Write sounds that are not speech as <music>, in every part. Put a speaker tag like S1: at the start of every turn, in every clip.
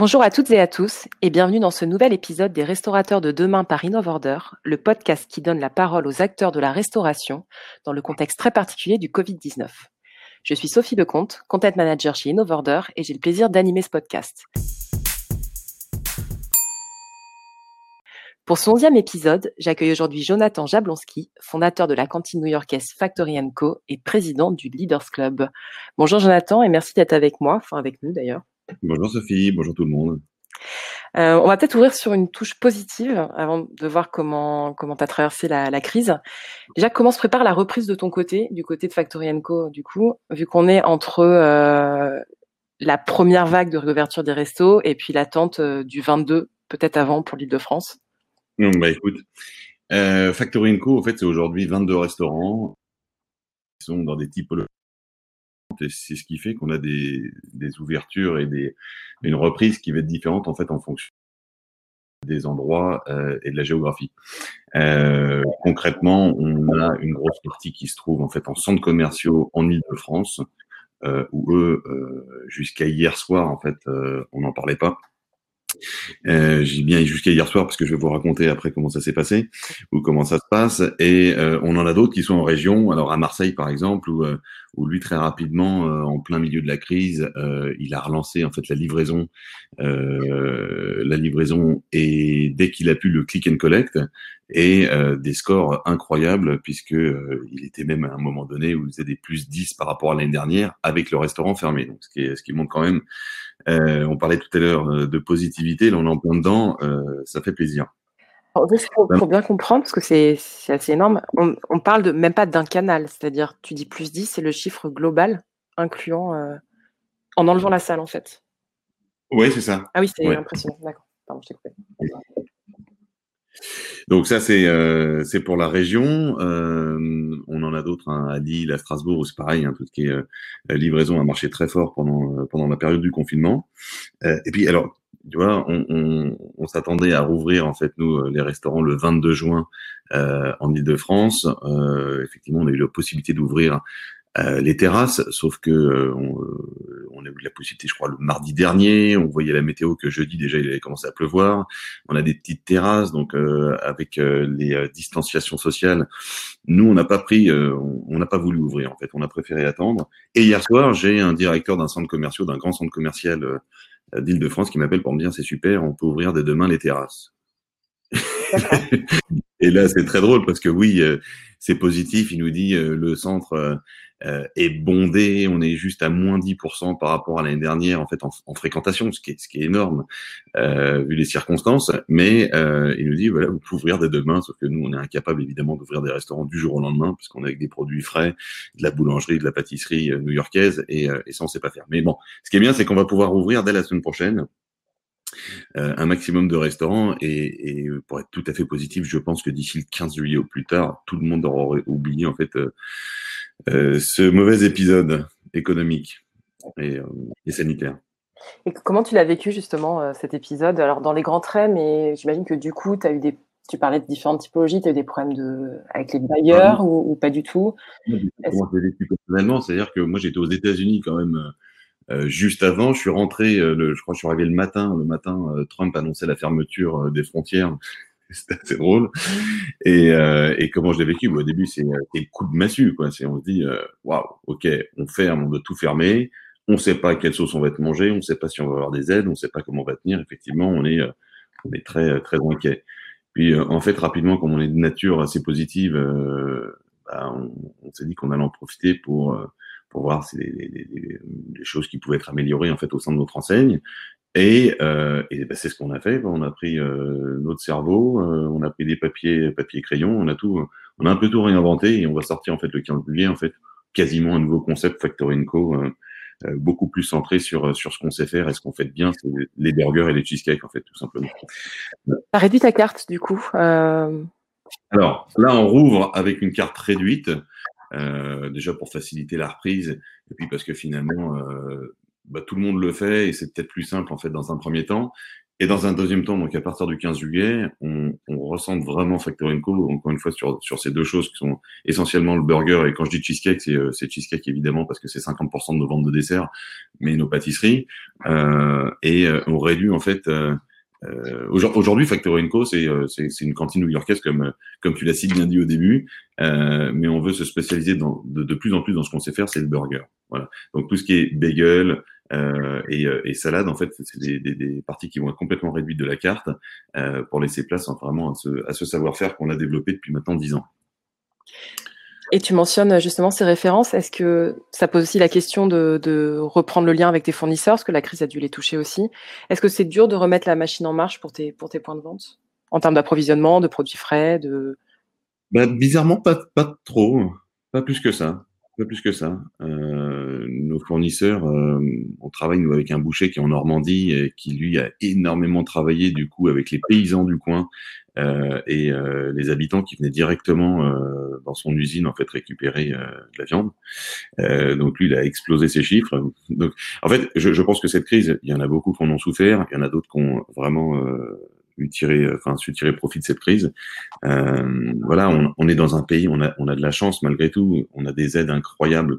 S1: Bonjour à toutes et à tous et bienvenue dans ce nouvel épisode des Restaurateurs de demain par InnovOrder, le podcast qui donne la parole aux acteurs de la restauration dans le contexte très particulier du Covid-19. Je suis Sophie Lecomte, Content Manager chez InnovOrder et j'ai le plaisir d'animer ce podcast. Pour ce onzième épisode, j'accueille aujourd'hui Jonathan Jablonski, fondateur de la cantine new-yorkaise Factory Co et président du Leaders Club. Bonjour Jonathan et merci d'être avec moi, enfin avec nous d'ailleurs.
S2: Bonjour Sophie, bonjour tout le monde.
S1: Euh, on va peut-être ouvrir sur une touche positive avant de voir comment comment tu as traversé la, la, crise. Déjà, comment se prépare la reprise de ton côté, du côté de Factory Co, du coup, vu qu'on est entre euh, la première vague de réouverture des restos et puis l'attente euh, du 22, peut-être avant pour l'île de France
S2: Non, bah écoute, Factory Co, en fait, c'est aujourd'hui 22 restaurants qui sont dans des typologies c'est ce qui fait qu'on a des, ouvertures et des, une reprise qui va être différente en fait en fonction des endroits euh, et de la géographie. Euh, concrètement, on a une grosse partie qui se trouve en fait en centres commerciaux en Ile-de-France, euh, où eux, jusqu'à hier soir, en fait, on n'en parlait pas. J'ai bien jusqu'à hier soir parce que je vais vous raconter après comment ça s'est passé ou comment ça se passe. Et on en a d'autres qui sont en région. Alors à Marseille par exemple, où, où lui très rapidement, euh, en plein milieu de la crise, euh, il a relancé en fait la livraison, la livraison et dès qu'il a pu le click and collect et des scores incroyables puisque il était même à un moment donné où il faisait des plus 10 par rapport à l'année dernière avec le restaurant fermé. Donc ce qui, ce qui montre quand même euh, on parlait tout à l'heure euh, de positivité, là on en plein dedans, euh, ça fait plaisir.
S1: Pour, bien comprendre, parce que c'est assez énorme, on, parle de même pas d'un canal, c'est-à-dire tu dis plus 10, c'est le chiffre global, incluant, en enlevant la salle en fait.
S2: Oui, c'est ça.
S1: Ah oui, c'est impressionnant, d'accord. Pardon, je t'ai coupé.
S2: Donc ça c'est euh, c'est pour la région. Euh, on en a d'autres hein, à Lille, à Strasbourg où c'est pareil, hein, tout ce qui est euh, livraison a marché très fort pendant euh, pendant la période du confinement. Euh, et puis alors tu vois, on, on, on s'attendait à rouvrir en fait nous les restaurants le 22 juin en Ile-de-France. effectivement, on a eu la possibilité d'ouvrir euh, les terrasses, sauf que euh, on, euh, on, a eu la possibilité, je crois, le mardi dernier, on voyait la météo que jeudi déjà il avait commencé à pleuvoir. On a des petites terrasses, donc avec les distanciations sociales, nous on n'a pas pris, on n'a pas voulu ouvrir en fait, on a préféré attendre. Et hier soir, j'ai un directeur d'un centre commercial, d'un grand centre commercial d'Île-de-France qui m'appelle pour me dire c'est super, on peut ouvrir dès demain les terrasses. <laughs> Et là, c'est très drôle parce que oui, c'est positif. Il nous dit le centre euh, est bondé. On est juste à moins 10% par rapport à l'année dernière en fait en, en, fréquentation, ce qui est, énorme euh, vu les circonstances. Mais euh, il nous dit voilà, vous pouvez ouvrir dès demain, sauf que nous on est incapable évidemment d'ouvrir des restaurants du jour au lendemain puisqu'on est avec des produits frais, de la boulangerie, de la pâtisserie euh, new-yorkaise et, euh, et ça on sait pas faire. Mais bon, ce qui est bien, c'est qu'on va pouvoir ouvrir dès la semaine prochaine. Euh, un maximum de restaurants et, et, pour être tout à fait positif, je pense que d'ici le 15 juillet au plus tard, tout le monde aura oublié en fait euh, euh, ce mauvais épisode économique et, et, sanitaire.
S1: Et comment tu l'as vécu justement cet épisode? Alors dans les grands traits, mais j'imagine que du coup, tu as eu des tu parlais de différentes typologies, tu as eu des problèmes de, avec les bailleurs ah, ou, ou, pas du tout?
S2: Moi, je vécu personnellement, c'est-à-dire que moi j'étais aux États-Unis quand même juste avant. Je suis rentré, le, je crois que je suis arrivé le matin. Le matin, Trump annonçait la fermeture des frontières <laughs> c'était assez drôle. Et, euh, et comment je l'ai vécu? Au début, c'est le coup de massue. Quoi. On se dit, euh, waouh, ok, on ferme, on doit tout fermer. On ne sait pas quelle sauce on va être mangé, on ne sait pas si on va avoir des aides, on ne sait pas comment on va tenir. Effectivement, on est, euh, on est très, très inquiet. Puis, euh, en fait, rapidement, comme on est de nature assez positive, euh, bah, on, on s'est dit qu'on allait en profiter pour, pour voir si les, les, les, les, choses qui pouvaient être améliorées en fait au sein de notre enseigne. Et, euh, et ben, c'est ce qu'on a fait. On a pris euh, notre cerveau, euh, on a pris des papiers, papier crayon, on a tout, on a un peu tout réinventé et on va sortir en fait le 15 juillet en fait quasiment un nouveau concept Factory Co. Euh, euh, beaucoup plus centré sur sur ce qu'on sait faire et ce qu'on fait bien, c'est les burgers et les cheesecakes en fait tout simplement.
S1: T'as réduit ta carte du coup. Euh...
S2: Alors là on rouvre avec une carte réduite. Déjà pour faciliter la reprise et puis parce que finalement bah, tout le monde le fait et c'est peut-être plus simple en fait dans un premier temps. Et dans un deuxième temps, donc à partir du 15 juillet, on, on ressent vraiment Factory Co. Encore une fois sur, sur ces deux choses qui sont essentiellement le burger. Et quand je dis cheesecake, c'est, euh, c'est cheesecake évidemment parce que c'est 50% de nos ventes de dessert, mais nos pâtisseries. Euh, et euh, on réduit en fait. Euh, euh aujourd'hui, Factory Co, c'est, c'est, une cantine new-yorkaise comme comme tu l'as si bien dit au début, mais on veut se spécialiser dans, de, plus en plus dans ce qu'on sait faire, c'est le burger. Voilà. Donc tout ce qui est bagel, euh, et, euh, et, salade, en fait, c'est des, des, des, parties qui vont être complètement réduites de la carte euh, pour laisser place vraiment à ce, à ce savoir-faire qu'on a développé depuis maintenant dix ans.
S1: Et tu mentionnes justement ces références. Est-ce que ça pose aussi la question de, reprendre le lien avec tes fournisseurs, parce que la crise a dû les toucher aussi. Est-ce que c'est dur de remettre la machine en marche pour tes, points de vente en termes d'approvisionnement, de produits frais, de
S2: bah, bizarrement pas trop, pas plus que ça plus que ça. Euh, nos fournisseurs, euh, on travaille nous avec un boucher qui est en Normandie et qui lui a énormément travaillé du coup avec les paysans du coin euh, et euh, les habitants qui venaient directement euh, dans son usine en fait récupérer euh, de la viande. donc lui, il a explosé ses chiffres. Donc en fait, je, je pense que cette crise, il y en a beaucoup qui en ont souffert, il y en a d'autres qui ont vraiment tirer, enfin, su tirer profit de cette crise. Euh, voilà, on, est dans un pays, on a, on a de la chance malgré tout, on a des aides incroyables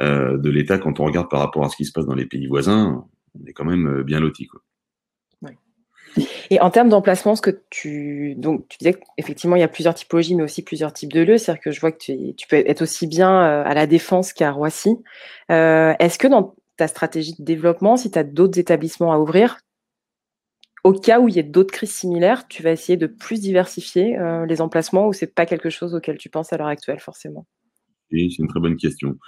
S2: euh, de l'État quand on regarde par rapport à ce qui se passe dans les pays voisins, on est quand même euh, bien loti. Quoi.
S1: Et en termes d'emplacement, ce que tu disais qu'effectivement il y a plusieurs typologies, mais aussi plusieurs types de lieux. C'est-à-dire que je vois que tu, peux être aussi bien euh, à la Défense qu'à Roissy. Euh, Est-ce que dans ta stratégie de développement, si tu as d'autres établissements à ouvrir, au cas où il y ait d'autres crises similaires, tu vas essayer de plus diversifier euh, les emplacements ou c'est pas quelque chose auquel tu penses à l'heure actuelle forcément?
S2: C'est une très bonne question.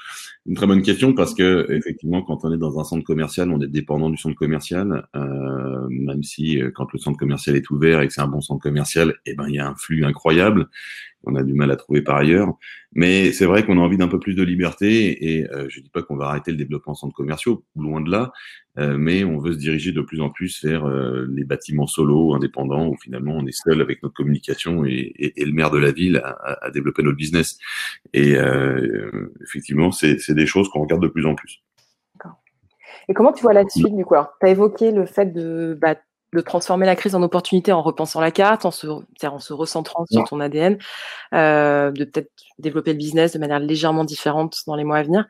S2: Une très bonne question parce que effectivement, quand on est dans un centre commercial, on est dépendant du centre commercial, euh, même si euh, quand le centre commercial est ouvert et que c'est un bon centre commercial, eh ben il y a un flux incroyable on a du mal à trouver par ailleurs. Mais c'est vrai qu'on a envie d'un peu plus de liberté et euh, je dis pas qu'on va arrêter le développement en centres commerciaux, loin de là, euh, mais on veut se diriger de plus en plus vers les bâtiments solo, indépendants, où finalement on est seul avec notre communication et, le maire de la ville à, à développer notre business. Effectivement, c'est des choses qu'on regarde de plus en plus.
S1: Et comment tu vois la suite du coup? Tu as évoqué le fait de bah, de transformer la crise en opportunité en repensant la carte, en se, en se recentrant sur ton ADN, euh, de peut-être développer le business de manière légèrement différente dans les mois à venir.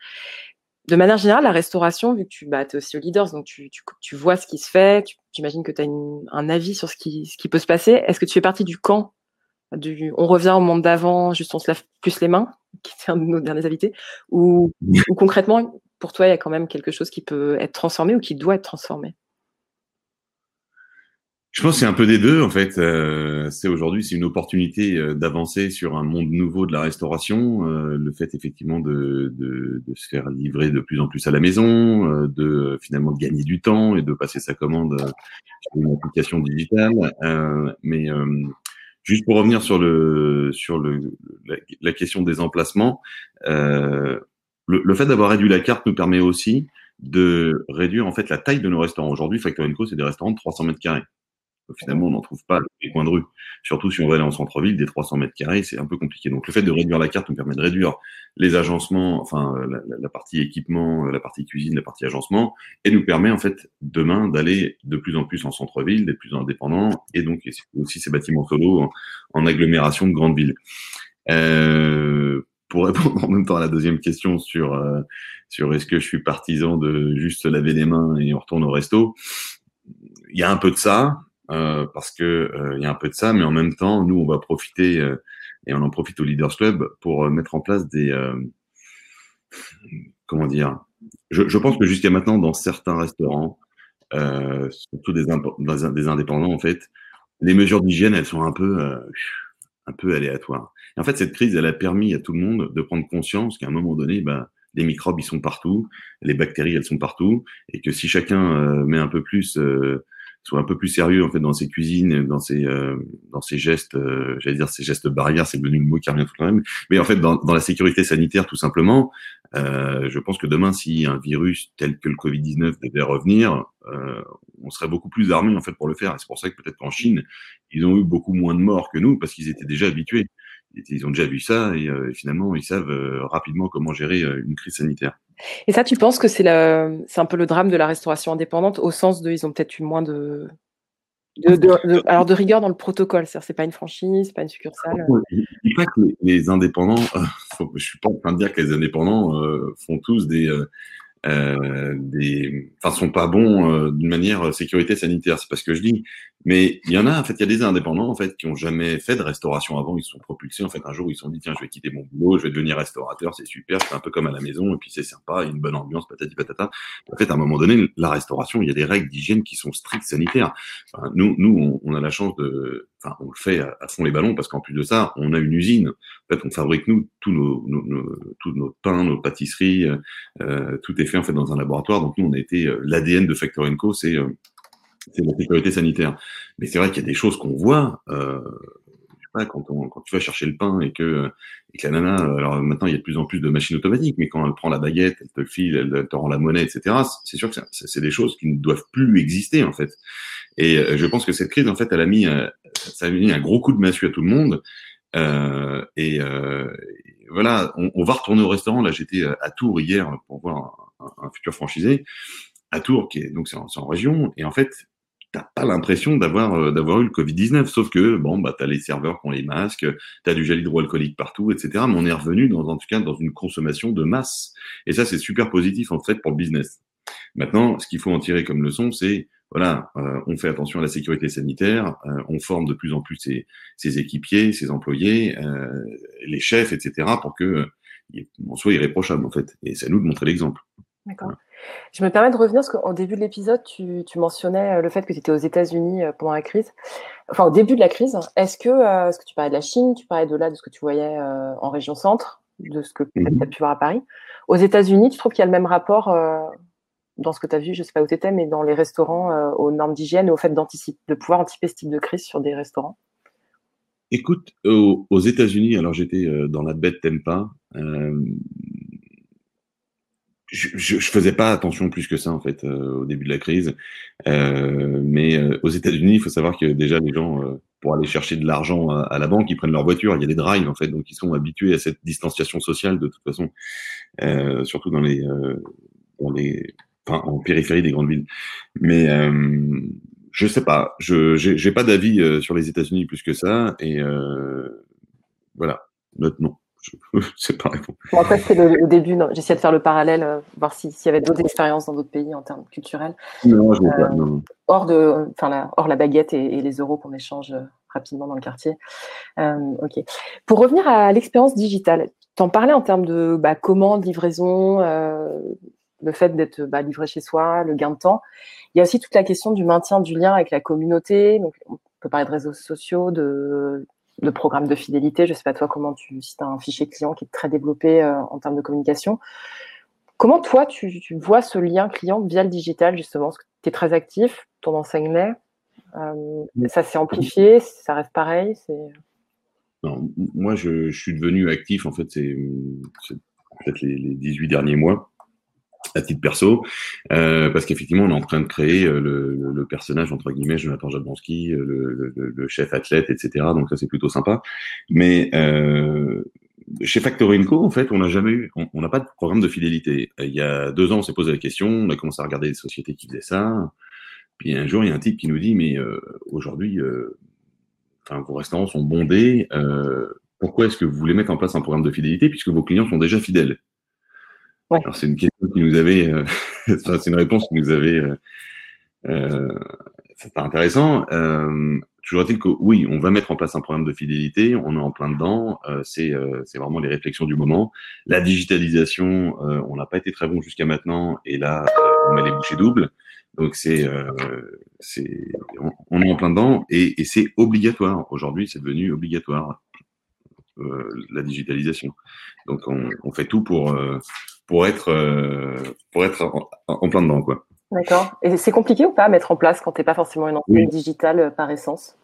S1: De manière générale, la restauration, vu que tu bah, es aussi au leaders, donc tu, tu, tu, vois ce qui se fait, j'imagine que tu as un avis sur ce qui, ce qui peut se passer. Est-ce que tu fais partie du camp du on revient au monde d'avant, juste on se lave plus les mains, <laughs> qui était un de nos derniers invités, ou, <laughs> ou concrètement, pour toi, il y a quand même quelque chose qui peut être transformé ou qui doit être transformé?
S2: Je pense que c'est un peu des deux en fait. Euh, c'est aujourd'hui c'est une opportunité euh, d'avancer sur un monde nouveau de la restauration. Euh, le fait effectivement de, de, de, se faire livrer de plus en plus à la maison, de finalement de gagner du temps et de passer sa commande sur une application digitale. mais juste pour revenir sur le sur le la, question des emplacements, le, le, fait d'avoir réduit la carte nous permet aussi de réduire en fait la taille de nos restaurants. Aujourd'hui, Factor Co, c'est des restaurants de 300 mètres carrés. Finalement, on n'en trouve pas les coins de rue. Surtout si on va aller en centre-ville, des 300 mètres carrés, c'est un peu compliqué. Donc, le fait de réduire la carte nous permet de réduire les agencements, enfin, la, partie équipement, la partie cuisine, la partie agencement, et nous permet, en fait, demain, d'aller de plus en plus en centre-ville, d'être plus indépendant, et donc aussi ces bâtiments solo en, en agglomération de grandes villes. Euh, pour répondre en même temps à la deuxième question sur, euh, sur est-ce que je suis partisan de juste laver les mains et on retourne au resto, il y a un peu de ça, euh, parce que euh, il y a un peu de ça, mais en même temps, nous, on va profiter euh, et on en profite au Leaders Club pour mettre en place des comment dire. Je, pense que jusqu'à maintenant, dans certains restaurants, surtout des, indépendants, en fait, les mesures d'hygiène, elles sont un peu un peu aléatoires. Et en fait, cette crise, elle a permis à tout le monde de prendre conscience qu'à un moment donné, bah, les microbes, ils sont partout, les bactéries, elles sont partout, et que si chacun met un peu plus euh, soit un peu plus sérieux en fait dans ses cuisines, dans ses euh, dans ses gestes, euh, j'allais dire ses gestes barrières, c'est devenu le mot qui revient tout le même. Mais en fait, dans, dans la sécurité sanitaire, tout simplement, euh, je pense que demain, si un virus tel que le Covid-19 devait revenir, euh, on serait beaucoup plus armé en fait pour le faire. Et c'est pour ça que peut-être qu'en Chine, ils ont eu beaucoup moins de morts que nous parce qu'ils étaient déjà habitués. Ils ont déjà vu ça et, et finalement, ils savent rapidement comment gérer une crise sanitaire.
S1: Et ça, tu penses que c'est un peu le drame de la restauration indépendante, au sens de, ils ont peut-être eu moins de, alors de rigueur dans le protocole, c'est-à-dire c'est pas une franchise, c'est pas une succursale.
S2: Je pas que les, indépendants, je suis pas en train de dire que les indépendants font tous des, euh, des, sont pas bons euh, d'une manière euh, sécurité sanitaire. C'est pas ce que je dis. Mais il y en a, en fait, il y a des indépendants, en fait, qui ont jamais fait de restauration avant. Ils se sont propulsés. En fait, un jour, ils se sont dit, tiens, je vais quitter mon boulot, je vais devenir restaurateur, c'est super, c'est un peu comme à la maison, et puis c'est sympa, une bonne ambiance, patati patata. En fait, à un moment donné, la restauration, il y a des règles d'hygiène qui sont strictes sanitaires. nous, nous, on, a la chance de, enfin, on le fait à, fond les ballons parce qu'en plus de ça, on a une usine. En fait, on fabrique nous tous nos, nos, tous nos pains, nos pâtisseries, euh, tout est fait en fait dans un laboratoire. Donc nous, on a été euh, l'ADN de Factor Co, c'est euh, c'est la sécurité sanitaire. Mais c'est vrai qu'il y a des choses qu'on voit. Euh, quand, on, quand tu vas chercher le pain et que, et que la nana, alors maintenant il y a de plus en plus de machines automatiques, mais quand elle prend la baguette, elle te le file, elle te rend la monnaie, etc. C'est sûr que c'est des choses qui ne doivent plus exister en fait. Et euh, je pense que cette crise, en fait, elle a mis, euh, ça a mis un gros coup de massue à tout le monde. Euh, et, euh, voilà, on, va retourner au restaurant. Là, j'étais à Tours hier pour voir un, futur franchisé à Tours, qui est donc c'est en, région. Et en fait, t'as pas l'impression d'avoir euh, d'avoir eu le Covid 19 sauf que bon bah t'as les serveurs qui ont les masques t'as du gel hydroalcoolique partout etc mais on est revenu dans en tout cas dans une consommation de masse. Et ça c'est super positif en fait pour le business. Maintenant ce qu'il faut en tirer comme leçon c'est voilà euh, on fait attention à la sécurité sanitaire euh, on forme de plus en plus ses, ses équipiers ses employés les chefs etc pour que on soit irréprochable en fait. Et c'est à nous de montrer l'exemple.
S1: D'accord. Je me permets de revenir parce qu'au début de l'épisode, tu, tu, mentionnais euh, le fait que tu étais aux États-Unis euh, pendant la crise. Enfin, au début de la crise, est-ce que, euh, est-ce que tu parlais de la Chine, tu parlais de là, de ce que tu voyais euh, en région centre, de ce que tu as pu voir à Paris? Aux États-Unis, tu trouves qu'il y a le même rapport euh, dans ce que tu as vu, je sais pas où tu étais, mais dans les restaurants, aux normes d'hygiène et au fait de pouvoir anticiper ce type de crise sur des restaurants?
S2: Écoute, aux, aux États-Unis, alors j'étais dans la baie de Tempa je, je, faisais pas attention plus que ça en fait euh, au début de la crise. Euh, mais euh, aux États-Unis, il faut savoir que déjà les gens euh, pour aller chercher de l'argent à, la banque, ils prennent leur voiture. Il y a des drives en fait, donc ils sont habitués à cette distanciation sociale de toute façon, surtout dans les dans les enfin en périphérie des grandes villes. Mais je sais pas, je j'ai pas d'avis sur les États-Unis plus que ça et voilà, notre nom. <laughs>
S1: c'est pas Bon, après, c'est le, début. J'essaie de faire le parallèle, euh, voir s'il y avait d'autres expériences dans d'autres pays en termes culturels. Non, je euh, pas, non. Hors, de, enfin, la, hors la baguette et, et les euros qu'on échange euh, rapidement dans le quartier. Euh, ok. Pour revenir à l'expérience digitale, tu en parlais en termes de bah, commande, livraison, euh, le fait d'être bah, livré chez soi, le gain de temps. Il y a aussi toute la question du maintien du lien avec la communauté. Donc, on peut parler de réseaux sociaux, de de programme de fidélité. Je ne sais pas toi comment tu, si as un fichier client qui est très développé euh, en termes de communication. Comment toi, tu, tu, vois ce lien client via le digital, justement? Parce que tu es très actif, ton enseignement, euh, ça s'est amplifié, ça reste pareil
S2: non, Moi, je, je, suis devenu actif, en fait, c'est peut-être les, les 18 derniers mois à titre perso, euh, parce qu'effectivement, on est en train de créer euh, le, le, personnage, entre guillemets, Jonathan Jablonski, euh, le, le, le, chef athlète, etc. Donc ça, c'est plutôt sympa. Mais euh, chez Factory Co, en fait, on n'a jamais eu, on n'a pas de programme de fidélité. Il y a deux ans, on s'est posé la question, on a commencé à regarder des sociétés qui faisaient ça. Puis un jour, il y a un type qui nous dit, mais euh, aujourd'hui, euh, enfin, vos restaurants sont bondés. pourquoi est-ce que vous voulez mettre en place un programme de fidélité puisque vos clients sont déjà fidèles? Alors c'est une question qui nous avait, euh, <laughs> c'est une réponse qui nous avait, euh, euh, pas intéressant. Euh, toujours est-il que oui, on va mettre en place un programme de fidélité, on est en plein dedans, euh, c'est euh, c'est vraiment les réflexions du moment. La digitalisation, on n'a pas été très bon jusqu'à maintenant, et là on met les bouchées doubles. Donc c'est on, on, est en plein dedans et, et c'est obligatoire. Aujourd'hui, c'est devenu obligatoire la digitalisation. Donc on, on fait tout pour pour être, euh, pour être en, en, plein dedans. quoi.
S1: D'accord. Et c'est compliqué ou pas à mettre en place quand tu n'es pas forcément une oui. digitale euh, par essence?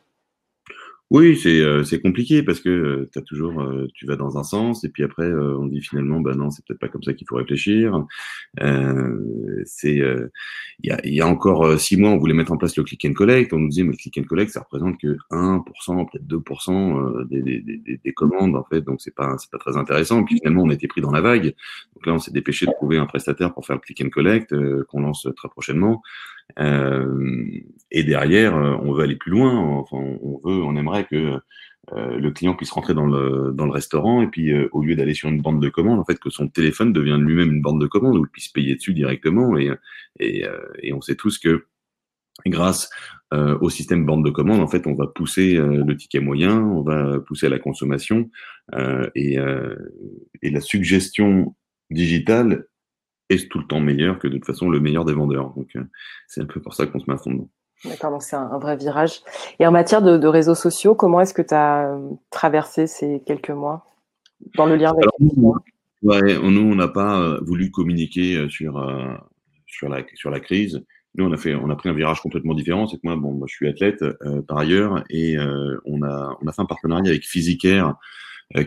S2: Oui, c'est euh, compliqué parce que euh, toujours euh, tu vas dans un sens et puis après euh, on dit finalement bah non c'est peut-être pas comme ça qu'il faut réfléchir. c'est il y a, encore six mois on voulait mettre en place le click and collect, on nous disait mais le click and collect ça représente que 1%, peut-être 2% des, des, des, des, commandes en fait donc c'est pas c'est pas très intéressant. Et puis finalement on été pris dans la vague donc là on s'est dépêché de trouver un prestataire pour faire le click and collect qu'on lance très prochainement. Et derrière, on veut aller plus loin. Enfin, on veut, on aimerait que le client puisse rentrer dans le, dans le restaurant et puis au lieu d'aller sur une bande de commande, en fait, que son téléphone devienne lui-même une bande de commande où il puisse payer dessus directement. Et, et, et on sait tous que grâce euh, au système bande de commande, en fait, on va pousser euh, le ticket moyen, on va pousser à la consommation euh, et, et, la suggestion digitale est tout le temps meilleure que de toute façon le meilleur des vendeurs. Donc, c'est un peu pour ça qu'on se met à fond dedans.
S1: D'accord, donc c'est un, vrai virage. Et en matière de, de réseaux sociaux, comment est-ce que tu as traversé ces quelques mois dans le lien avec
S2: nous, ouais, nous, on n'a pas voulu communiquer sur, sur, la, sur la crise. Nous, on a fait, on a pris un virage complètement différent. C'est que moi, bon, moi, je suis athlète euh, par ailleurs, et euh, on a, on a fait un partenariat avec Physicaire, euh,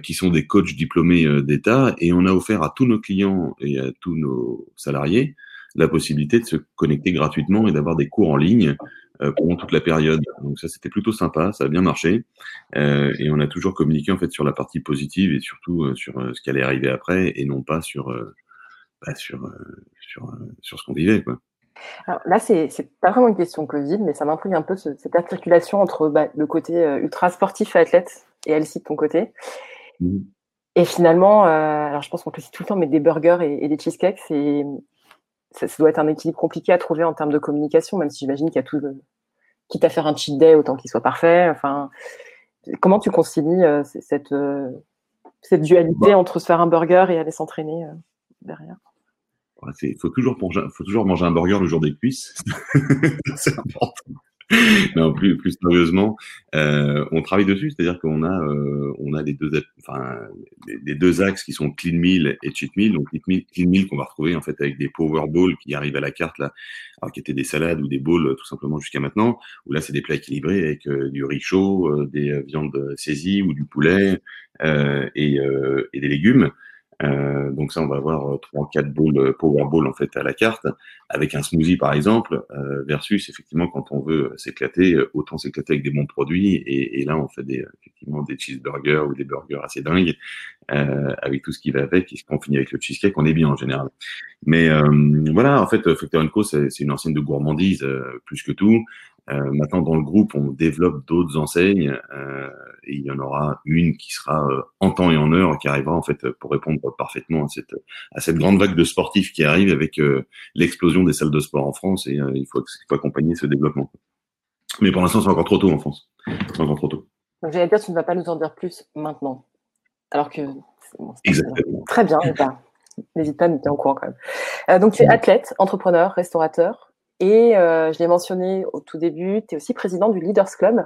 S2: qui sont des coachs diplômés d'État, et on a offert à tous nos clients et à tous nos salariés la possibilité de se connecter gratuitement et d'avoir des cours en ligne pendant toute la période. Donc ça, c'était plutôt sympa, ça a bien marché, et on a toujours communiqué en fait sur la partie positive et surtout sur ce qui allait arriver après, et non pas sur, bah, sur, sur, sur ce qu'on vivait, quoi.
S1: Alors là, c'est pas vraiment une question Covid, mais ça m'intrigue un peu cette articulation entre bah, le côté euh, ultra sportif et athlète et Elsie de ton côté. Mmh. Et finalement, euh, alors je pense qu'on cite tout le temps, mais des burgers et, des cheesecakes, c'est ça, doit être un équilibre compliqué à trouver en termes de communication, même si j'imagine qu'il y a tout, quitte à faire un cheat day, autant qu'il soit parfait. Enfin, comment tu concilies euh, cette, cette dualité bah entre se faire un burger et aller s'entraîner derrière?
S2: Il faut toujours, manger, faut toujours manger un burger le jour des cuisses. <laughs> c'est important. <laughs> non, plus, plus sérieusement, euh, on travaille dessus, c'est-à-dire qu'on a, euh, on a les deux, enfin, les, deux axes qui sont clean meal et cheat meal. Donc clean meal qu'on va retrouver en fait avec des power bowls qui arrivent à la carte là, alors qui étaient des salades ou des bowls tout simplement jusqu'à maintenant. Où là c'est des plats équilibrés avec euh, du riz chaud, euh, des viandes saisies ou du poulet et, et des légumes. Euh, donc ça, on va avoir euh, trois, quatre bowls euh, power bowl en fait à la carte, avec un smoothie par exemple, euh, versus effectivement quand on veut s'éclater, autant s'éclater avec des bons produits. Et, et, là, on fait des effectivement des cheeseburgers ou des burgers assez dingues, euh, avec tout ce qui va avec. Et qu'on finit avec le cheesecake, on est bien en général. Mais voilà, en fait, Factor Co, c'est une ancienne de gourmandise plus que tout. Euh, maintenant, dans le groupe, on développe d'autres enseignes euh, et il y en aura une qui sera euh, en temps et en heure, qui arrivera en fait pour répondre parfaitement à cette, à cette grande vague de sportifs qui arrive avec euh, l'explosion des salles de sport en France et il faut, il, faut, accompagner ce développement. Mais pour l'instant, c'est encore trop tôt en France. C'est encore trop tôt.
S1: Donc, j'allais dire, tu ne vas pas nous en dire plus maintenant. Alors que.
S2: Bon, Exactement.
S1: Très bien, n'hésite pas à nous au courant quand même. donc, tu es athlète, entrepreneur, restaurateur. Et euh, je l'ai mentionné au tout début, tu es aussi président du Leaders Club.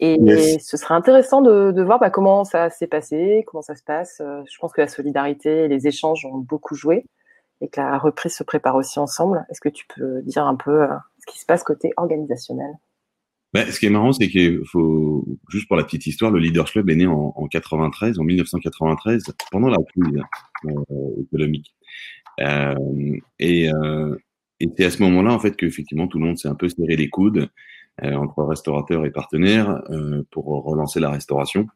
S1: Et ce serait intéressant de, de voir bah, comment ça s'est passé, comment ça se passe. Euh, je pense que la solidarité et les échanges ont beaucoup joué et que la reprise se prépare aussi ensemble. Est-ce que tu peux dire un peu euh, ce qui se passe côté organisationnel?
S2: Bah, ce qui est marrant, c'est qu'il faut, juste pour la petite histoire, le Leaders Club est né en, en 93, en 1993, pendant la crise euh, économique. Euh, et, euh, et c'est à ce moment-là, en fait, qu'effectivement, tout le monde s'est un peu serré les coudes euh, entre restaurateurs et partenaires euh, pour relancer la restauration.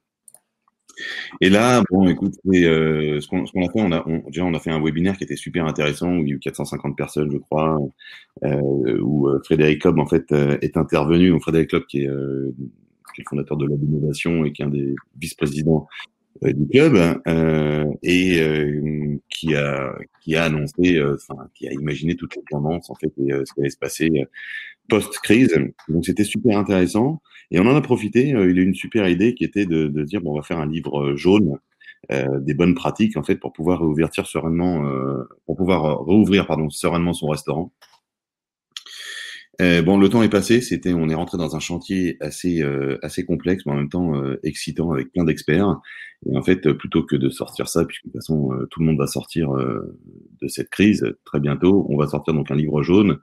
S2: Et là, bon, écoute, euh, ce qu'on a fait, on a, on, déjà, on a fait un webinaire qui était super intéressant, où il y a eu 450 personnes, je crois, euh, où euh, Frédéric Cobb, en fait, euh, est intervenu. Donc, Frédéric Cobb, qui est, qui est le fondateur de Lab et qui est un des vice-présidents du club euh, et euh, qui a qui a annoncé, enfin qui a imaginé toutes les tendances en fait et ce qui allait se passer post-crise. Donc c'était super intéressant et on en a profité. il a eu une super idée qui était de, de dire bon on va faire un livre jaune euh, des bonnes pratiques en fait pour pouvoir réouvrir sereinement, euh, pour pouvoir rouvrir pardon sereinement son restaurant. Euh, bon, le temps est passé. C'était, on est rentré dans un chantier assez euh, assez complexe, mais en même temps euh, excitant avec plein d'experts. Et en fait, plutôt que de sortir ça, puisque de toute façon tout le monde va sortir de cette crise très bientôt, on va sortir donc un livre jaune,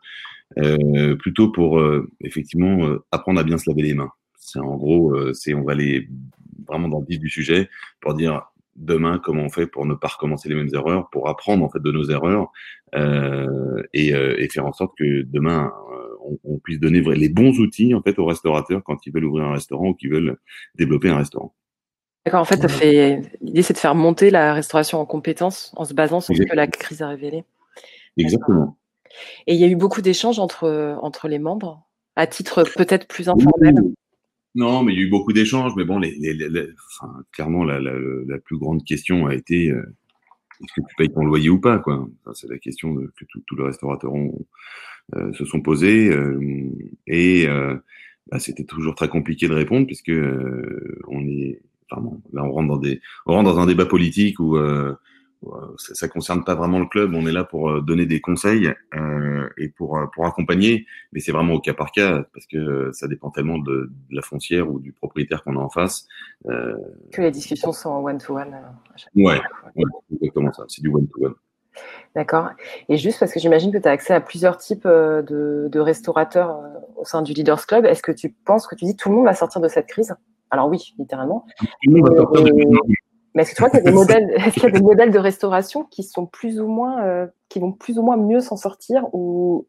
S2: plutôt pour effectivement apprendre à bien se laver les mains. C'est en gros, c'est on va aller vraiment dans le vif du sujet pour dire demain comment on fait pour ne pas recommencer les mêmes erreurs, pour apprendre en fait de nos erreurs euh, et, et, faire en sorte que demain on, puisse donner les bons outils en fait aux restaurateurs quand ils veulent ouvrir un restaurant ou qu'ils veulent développer un restaurant.
S1: D'accord, en fait, fait... l'idée c'est de faire monter la restauration en compétences en se basant sur ce que la crise a révélé.
S2: Exactement.
S1: Et il y a eu beaucoup d'échanges entre, entre les membres, à titre peut-être plus informel?
S2: Non, mais il y a eu beaucoup d'échanges. Mais bon, les, enfin, clairement, la, la, la, plus grande question a été euh, est-ce que tu payes ton loyer ou pas quoi? C'est la question que tous les restaurateurs ont, euh, se sont posés. Euh, et bah, c'était toujours très compliqué de répondre puisque on est, enfin, bon, là, on rentre dans des, on rentre dans un débat politique où ça, ça concerne pas vraiment le club. On est là pour euh, donner des conseils euh, et pour euh, pour accompagner, mais c'est vraiment au cas par cas parce que ça dépend tellement de, de la foncière ou du propriétaire qu'on a en face.
S1: Euh... Que les discussions sont en one to one.
S2: Ouais, ouais exactement ça. C'est du one to one.
S1: D'accord. Et juste parce que j'imagine que tu as accès à plusieurs types de, de restaurateurs au sein du Leaders Club, est-ce que tu penses que tu dis tout le monde va sortir de cette crise? Alors oui, littéralement. Tout le monde va sortir de mais est-ce que tu vois qu'il y a des <laughs> modèles, <laughs> est-ce qu'il y a des modèles de restauration qui sont plus ou moins, euh, qui vont plus ou moins mieux s'en sortir ou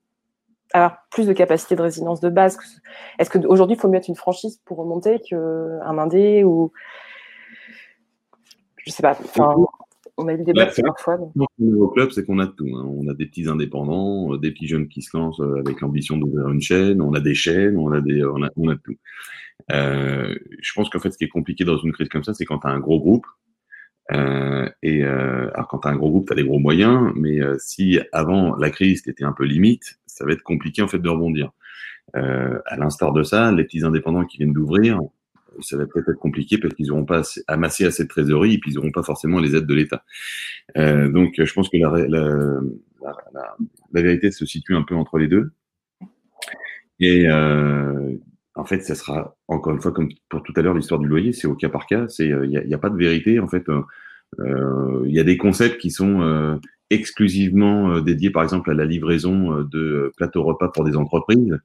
S1: avoir plus de capacité de résilience de base Est-ce qu'aujourd'hui, il faut mieux être une franchise pour remonter qu'un indé ou je sais pas. On a eu des débats bah, parfois.
S2: Au club, c'est qu'on a tout. Hein. On a des petits indépendants, euh, des petits jeunes qui se lancent euh, avec l'ambition d'ouvrir une chaîne. On a des chaînes, on a des, on a, on a tout. Euh, je pense qu'en fait, ce qui est compliqué dans une crise comme ça, c'est quand tu as un gros groupe euh, et euh, alors quand tu as un gros groupe, tu as des gros moyens, mais euh, si avant la crise, tu étais un peu limite, ça va être compliqué en fait de rebondir. Euh, à l'instar de ça, les petits indépendants qui viennent d'ouvrir, ça va peut-être être compliqué parce qu'ils n'auront pas amassé assez de trésorerie et puis ils n'auront pas forcément les aides de l'État. Euh, donc je pense que la, la, la, la, vérité se situe un peu entre les deux. Et en fait, ça sera encore une fois comme pour tout à l'heure l'histoire du loyer, c'est au cas par cas. C'est il euh, n'y a, pas de vérité. En fait, il euh, euh, y a des concepts qui sont exclusivement dédiés, par exemple, à la livraison de plateaux repas pour des entreprises.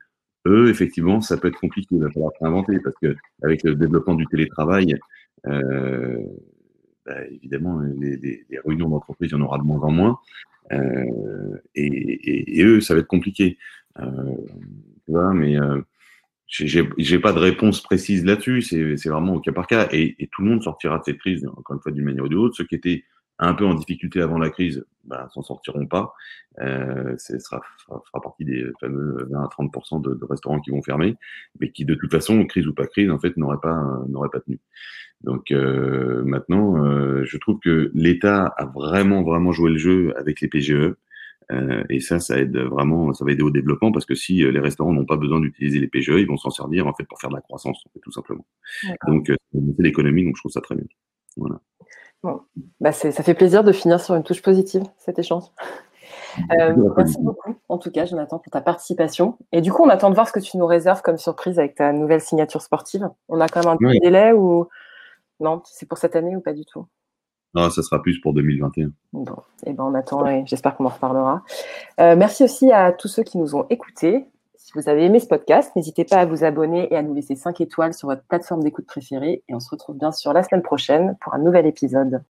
S2: Eux, effectivement, ça peut être compliqué. Il va falloir inventer parce que avec le développement du télétravail, bah, évidemment, les, réunions d'entreprise, il y en aura de moins en moins. Et, et, et, eux, ça va être compliqué. Tu vois, mais j'ai pas de réponse précise là-dessus. C'est vraiment au cas par cas. Et, et, tout le monde sortira de cette crise, encore une fois, d'une manière ou d'une autre. Ceux qui étaient un peu en difficulté avant la crise, ben, s'en sortiront pas. Euh, sera, fera, partie des fameux 20 à 30 de, de, restaurants qui vont fermer, mais qui, de toute façon, crise ou pas crise, en fait, n'auraient pas, pas tenu. Donc euh, maintenant, euh, je trouve que l'État a vraiment, vraiment joué le jeu avec les PGE. Euh, et ça, ça aide vraiment, ça va aider au développement parce que si euh, les restaurants n'ont pas besoin d'utiliser les PGE, ils vont s'en servir en fait pour faire de la croissance, tout simplement. Donc, euh, c'est l'économie, donc je trouve ça très bien. Voilà.
S1: Bon. Bah ça fait plaisir de finir sur une touche positive, cet échange. Euh, merci beaucoup, en tout cas, Jonathan, pour ta participation. Et du coup, on attend de voir ce que tu nous réserves comme surprise avec ta nouvelle signature sportive. On a quand même un petit délai ou non C'est pour cette année ou pas du tout?
S2: Non, ça sera plus pour 2021.
S1: Bon, eh ben on attend et j'espère qu'on en reparlera. Euh, merci aussi à tous ceux qui nous ont écoutés. Si vous avez aimé ce podcast, n'hésitez pas à vous abonner et à nous laisser 5 étoiles sur votre plateforme d'écoute préférée. Et on se retrouve bien sûr la semaine prochaine pour un nouvel épisode.